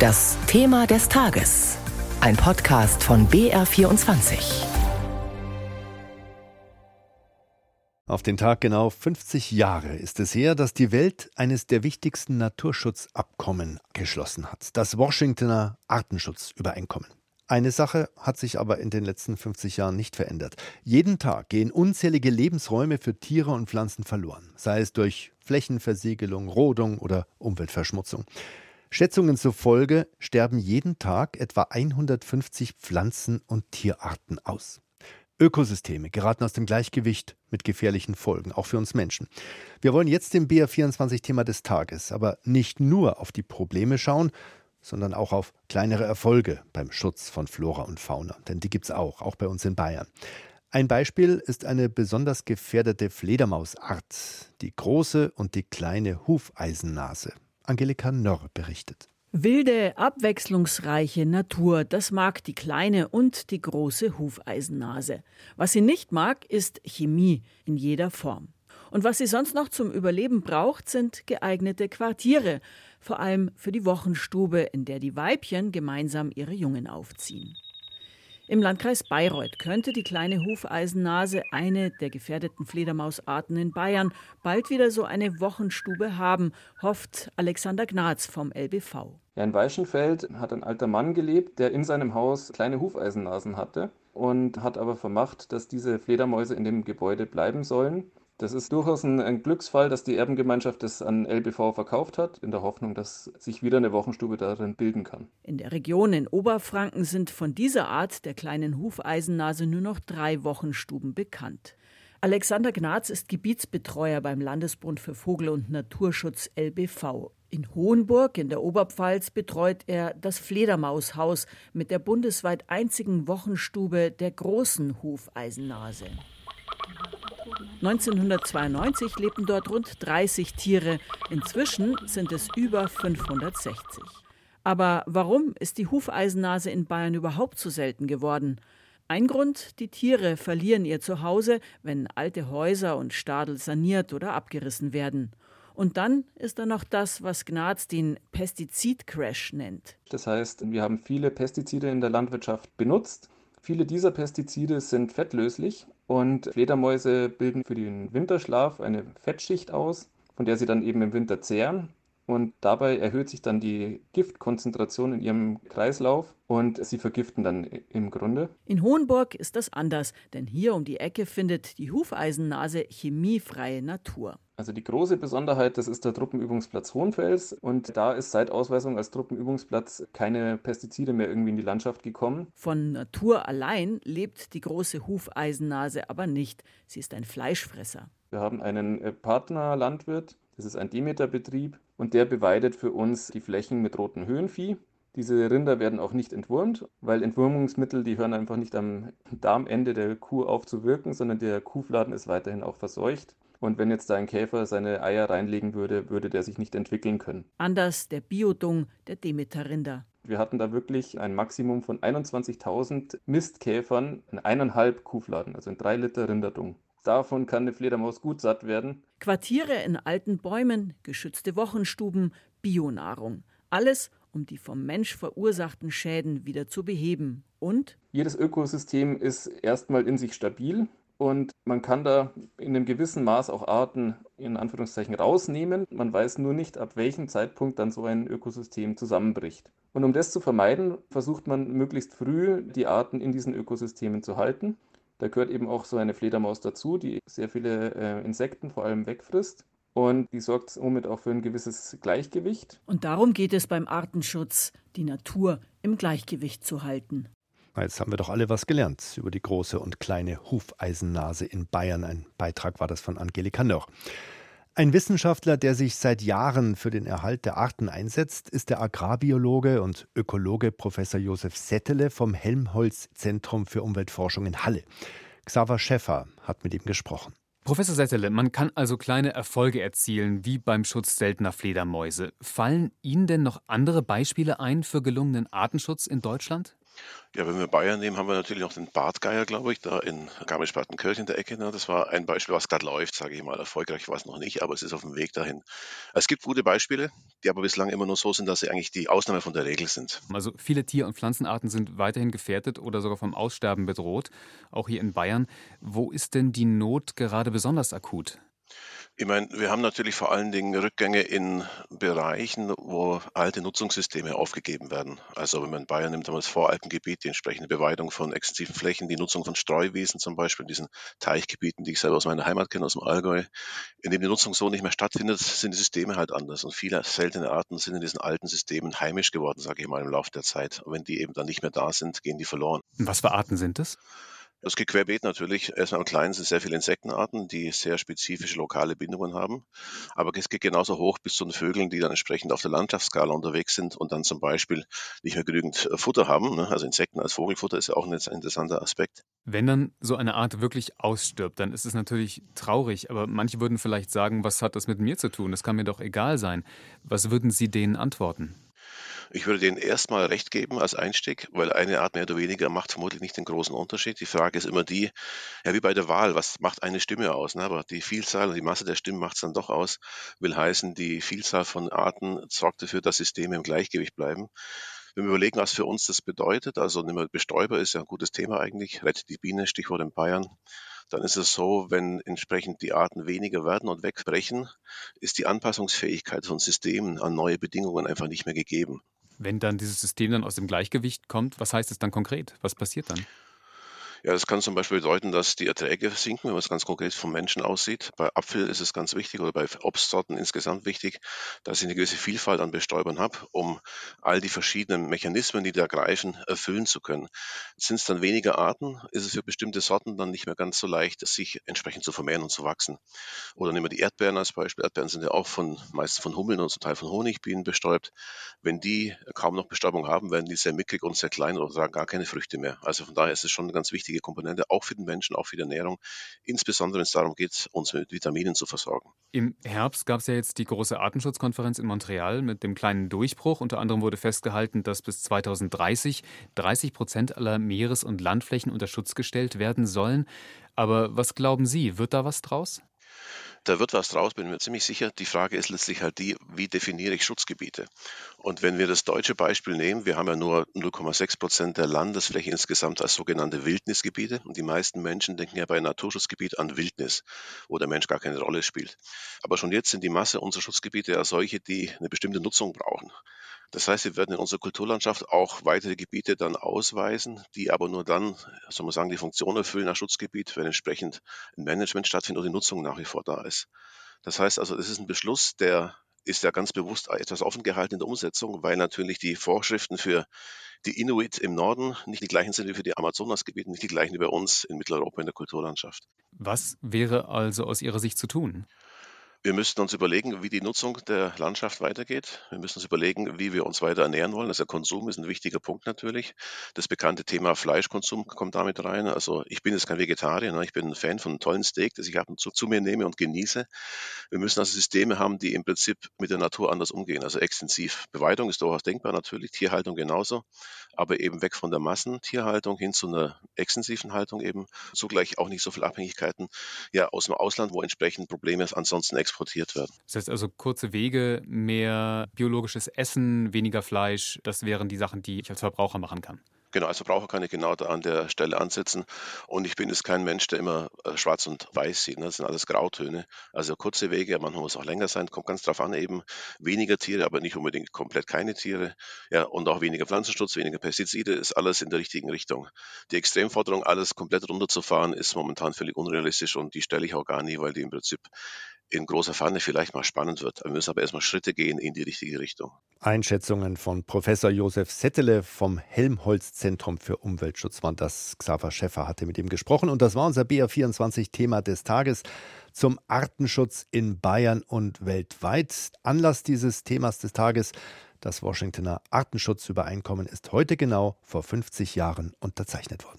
Das Thema des Tages. Ein Podcast von BR24. Auf den Tag genau 50 Jahre ist es her, dass die Welt eines der wichtigsten Naturschutzabkommen geschlossen hat, das Washingtoner Artenschutzübereinkommen. Eine Sache hat sich aber in den letzten 50 Jahren nicht verändert. Jeden Tag gehen unzählige Lebensräume für Tiere und Pflanzen verloren, sei es durch Flächenversiegelung, Rodung oder Umweltverschmutzung. Schätzungen zufolge sterben jeden Tag etwa 150 Pflanzen- und Tierarten aus. Ökosysteme geraten aus dem Gleichgewicht mit gefährlichen Folgen, auch für uns Menschen. Wir wollen jetzt im BR24-Thema des Tages aber nicht nur auf die Probleme schauen, sondern auch auf kleinere Erfolge beim Schutz von Flora und Fauna. Denn die gibt es auch, auch bei uns in Bayern. Ein Beispiel ist eine besonders gefährdete Fledermausart, die große und die kleine Hufeisennase. Angelika Nörr berichtet. Wilde, abwechslungsreiche Natur, das mag die kleine und die große Hufeisennase. Was sie nicht mag, ist Chemie in jeder Form. Und was sie sonst noch zum Überleben braucht, sind geeignete Quartiere, vor allem für die Wochenstube, in der die Weibchen gemeinsam ihre Jungen aufziehen. Im Landkreis Bayreuth könnte die kleine Hufeisennase, eine der gefährdeten Fledermausarten in Bayern, bald wieder so eine Wochenstube haben, hofft Alexander Gnaz vom LBV. Ja, in Weichenfeld hat ein alter Mann gelebt, der in seinem Haus kleine Hufeisennasen hatte und hat aber vermacht, dass diese Fledermäuse in dem Gebäude bleiben sollen. Das ist durchaus ein, ein, Glücksfall, dass die Erbengemeinschaft das an LBV verkauft hat, in der Hoffnung, dass sich wieder eine Wochenstube darin bilden kann. In der Region in Oberfranken sind von dieser Art der kleinen Hufeisennase nur noch drei Wochenstuben bekannt. Alexander Gnaz ist Gebietsbetreuer beim Landesbund für Vogel- und Naturschutz LBV. In Hohenburg in der Oberpfalz betreut er das Fledermaushaus mit der bundesweit einzigen Wochenstube der großen Hufeisennase. 1992 lebten dort rund 30 Tiere, inzwischen sind es über 560. Aber warum ist die Hufeisennase in Bayern überhaupt so selten geworden? Ein Grund, die Tiere verlieren ihr Zuhause, wenn alte Häuser und Stadel saniert oder abgerissen werden. Und dann ist da noch das, was Gnaz den Pestizidcrash nennt. Das heißt, wir haben viele Pestizide in der Landwirtschaft benutzt. Viele dieser Pestizide sind fettlöslich und Fledermäuse bilden für den Winterschlaf eine Fettschicht aus, von der sie dann eben im Winter zehren. Und dabei erhöht sich dann die Giftkonzentration in ihrem Kreislauf und sie vergiften dann im Grunde. In Hohenburg ist das anders, denn hier um die Ecke findet die Hufeisennase chemiefreie Natur. Also die große Besonderheit, das ist der Truppenübungsplatz Hohenfels und da ist seit Ausweisung als Truppenübungsplatz keine Pestizide mehr irgendwie in die Landschaft gekommen. Von Natur allein lebt die große Hufeisennase aber nicht. Sie ist ein Fleischfresser. Wir haben einen äh, Partnerlandwirt, das ist ein Demeterbetrieb und der beweidet für uns die Flächen mit rotem Höhenvieh. Diese Rinder werden auch nicht entwurmt, weil Entwurmungsmittel, die hören einfach nicht am Darmende der Kuh auf zu wirken, sondern der Kuhfladen ist weiterhin auch verseucht. Und wenn jetzt da ein Käfer seine Eier reinlegen würde, würde der sich nicht entwickeln können. Anders der Biodung der Demeterrinder. Wir hatten da wirklich ein Maximum von 21.000 Mistkäfern in eineinhalb Kuhfladen, also in drei Liter Rinderdung. Davon kann eine Fledermaus gut satt werden. Quartiere in alten Bäumen, geschützte Wochenstuben, Bionahrung. Alles, um die vom Mensch verursachten Schäden wieder zu beheben. Und? Jedes Ökosystem ist erstmal in sich stabil. Und man kann da in einem gewissen Maß auch Arten in Anführungszeichen rausnehmen. Man weiß nur nicht, ab welchem Zeitpunkt dann so ein Ökosystem zusammenbricht. Und um das zu vermeiden, versucht man möglichst früh die Arten in diesen Ökosystemen zu halten. Da gehört eben auch so eine Fledermaus dazu, die sehr viele äh, Insekten vor allem wegfrisst. Und die sorgt somit auch für ein gewisses Gleichgewicht. Und darum geht es beim Artenschutz, die Natur im Gleichgewicht zu halten. Jetzt haben wir doch alle was gelernt über die große und kleine Hufeisennase in Bayern. Ein Beitrag war das von Angelika Nörr. Ein Wissenschaftler, der sich seit Jahren für den Erhalt der Arten einsetzt, ist der Agrarbiologe und Ökologe Professor Josef Settele vom Helmholtz Zentrum für Umweltforschung in Halle. Xaver Schäffer hat mit ihm gesprochen. Professor Settele, man kann also kleine Erfolge erzielen, wie beim Schutz seltener Fledermäuse. Fallen Ihnen denn noch andere Beispiele ein für gelungenen Artenschutz in Deutschland? Ja, wenn wir Bayern nehmen, haben wir natürlich noch den Bartgeier, glaube ich, da in Garmisch-Partenkirchen in der Ecke. Ne? Das war ein Beispiel, was gerade läuft, sage ich mal. Erfolgreich war es noch nicht, aber es ist auf dem Weg dahin. Es gibt gute Beispiele, die aber bislang immer nur so sind, dass sie eigentlich die Ausnahme von der Regel sind. Also viele Tier- und Pflanzenarten sind weiterhin gefährdet oder sogar vom Aussterben bedroht, auch hier in Bayern. Wo ist denn die Not gerade besonders akut? Ich meine, wir haben natürlich vor allen Dingen Rückgänge in Bereichen, wo alte Nutzungssysteme aufgegeben werden. Also wenn man Bayern nimmt, haben wir das Voralpengebiet, die entsprechende Beweidung von extensiven Flächen, die Nutzung von Streuwiesen zum Beispiel, in diesen Teichgebieten, die ich selber aus meiner Heimat kenne, aus dem Allgäu. In dem die Nutzung so nicht mehr stattfindet, sind die Systeme halt anders. Und viele seltene Arten sind in diesen alten Systemen heimisch geworden, sage ich mal, im Laufe der Zeit. Und wenn die eben dann nicht mehr da sind, gehen die verloren. Was für Arten sind das? Das geht querbeet natürlich. Erstmal am sind sehr viele Insektenarten, die sehr spezifische lokale Bindungen haben. Aber es geht genauso hoch bis zu den Vögeln, die dann entsprechend auf der Landschaftsskala unterwegs sind und dann zum Beispiel nicht mehr genügend äh, Futter haben. Ne? Also Insekten als Vogelfutter ist ja auch ein interessanter Aspekt. Wenn dann so eine Art wirklich ausstirbt, dann ist es natürlich traurig. Aber manche würden vielleicht sagen, was hat das mit mir zu tun? Das kann mir doch egal sein. Was würden Sie denen antworten? Ich würde denen erstmal recht geben als Einstieg, weil eine Art mehr oder weniger macht vermutlich nicht den großen Unterschied. Die Frage ist immer die, ja, wie bei der Wahl, was macht eine Stimme aus? Ne? Aber die Vielzahl und die Masse der Stimmen macht es dann doch aus, will heißen, die Vielzahl von Arten sorgt dafür, dass Systeme im Gleichgewicht bleiben. Wenn wir überlegen, was für uns das bedeutet, also nehmen wir Bestäuber ist ja ein gutes Thema eigentlich, rettet die Biene, Stichwort in Bayern, dann ist es so, wenn entsprechend die Arten weniger werden und wegbrechen, ist die Anpassungsfähigkeit von Systemen an neue Bedingungen einfach nicht mehr gegeben. Wenn dann dieses System dann aus dem Gleichgewicht kommt, was heißt es dann konkret? Was passiert dann? Ja, das kann zum Beispiel bedeuten, dass die Erträge sinken, wenn man es ganz konkret vom Menschen aussieht. Bei Apfel ist es ganz wichtig oder bei Obstsorten insgesamt wichtig, dass ich eine gewisse Vielfalt an Bestäubern habe, um all die verschiedenen Mechanismen, die da greifen, erfüllen zu können. Sind es dann weniger Arten, ist es für bestimmte Sorten dann nicht mehr ganz so leicht, sich entsprechend zu vermehren und zu wachsen. Oder nehmen wir die Erdbeeren als Beispiel. Erdbeeren sind ja auch von, meistens von Hummeln und zum Teil von Honigbienen bestäubt. Wenn die kaum noch Bestäubung haben, werden die sehr mickrig und sehr klein oder tragen gar keine Früchte mehr. Also von daher ist es schon ganz wichtig, wichtige Komponente, auch für den Menschen, auch für die Ernährung, insbesondere wenn es darum geht, uns mit Vitaminen zu versorgen. Im Herbst gab es ja jetzt die große Artenschutzkonferenz in Montreal mit dem kleinen Durchbruch. Unter anderem wurde festgehalten, dass bis 2030 30 Prozent aller Meeres- und Landflächen unter Schutz gestellt werden sollen. Aber was glauben Sie, wird da was draus? Da wird was draus, bin mir ziemlich sicher. Die Frage ist letztlich halt die, wie definiere ich Schutzgebiete? Und wenn wir das deutsche Beispiel nehmen, wir haben ja nur 0,6 Prozent der Landesfläche insgesamt als sogenannte Wildnisgebiete. Und die meisten Menschen denken ja bei Naturschutzgebiet an Wildnis, wo der Mensch gar keine Rolle spielt. Aber schon jetzt sind die Masse unserer Schutzgebiete ja solche, die eine bestimmte Nutzung brauchen. Das heißt, wir werden in unserer Kulturlandschaft auch weitere Gebiete dann ausweisen, die aber nur dann, soll man sagen, die Funktion erfüllen als Schutzgebiet, wenn entsprechend ein Management stattfindet und die Nutzung nach wie vor da ist. Das heißt also, es ist ein Beschluss, der ist ja ganz bewusst etwas offen gehalten in der Umsetzung, weil natürlich die Vorschriften für die Inuit im Norden nicht die gleichen sind wie für die Amazonasgebiete, nicht die gleichen wie bei uns in Mitteleuropa in der Kulturlandschaft. Was wäre also aus Ihrer Sicht zu tun? Wir müssten uns überlegen, wie die Nutzung der Landschaft weitergeht. Wir müssen uns überlegen, wie wir uns weiter ernähren wollen. Also Konsum ist ein wichtiger Punkt natürlich. Das bekannte Thema Fleischkonsum kommt damit rein. Also ich bin jetzt kein Vegetarier, ne? ich bin ein Fan von einem tollen Steak, das ich ab und zu zu mir nehme und genieße. Wir müssen also Systeme haben, die im Prinzip mit der Natur anders umgehen, also extensiv. Beweidung ist durchaus denkbar natürlich, Tierhaltung genauso, aber eben weg von der Massentierhaltung hin zu einer extensiven Haltung eben. Zugleich auch nicht so viele Abhängigkeiten ja, aus dem Ausland, wo entsprechend Probleme ansonsten existieren exportiert werden. Das heißt also kurze Wege, mehr biologisches Essen, weniger Fleisch, das wären die Sachen, die ich als Verbraucher machen kann. Genau, als Verbraucher kann ich genau da an der Stelle ansetzen. Und ich bin jetzt kein Mensch, der immer äh, schwarz und weiß sieht. Ne? Das sind alles Grautöne. Also kurze Wege, manchmal muss es auch länger sein, kommt ganz drauf an, eben weniger Tiere, aber nicht unbedingt komplett keine Tiere. Ja, und auch weniger Pflanzenschutz, weniger Pestizide, ist alles in der richtigen Richtung. Die Extremforderung, alles komplett runterzufahren, ist momentan völlig unrealistisch und die stelle ich auch gar nie, weil die im Prinzip in großer Fahne vielleicht mal spannend wird. Wir müssen aber erstmal Schritte gehen in die richtige Richtung. Einschätzungen von Professor Josef Settele vom Helmholtz-Zentrum für Umweltschutz waren das. Xaver Schäffer hatte mit ihm gesprochen und das war unser BR24-Thema des Tages zum Artenschutz in Bayern und weltweit. Anlass dieses Themas des Tages das Washingtoner Artenschutzübereinkommen ist heute genau vor 50 Jahren unterzeichnet worden.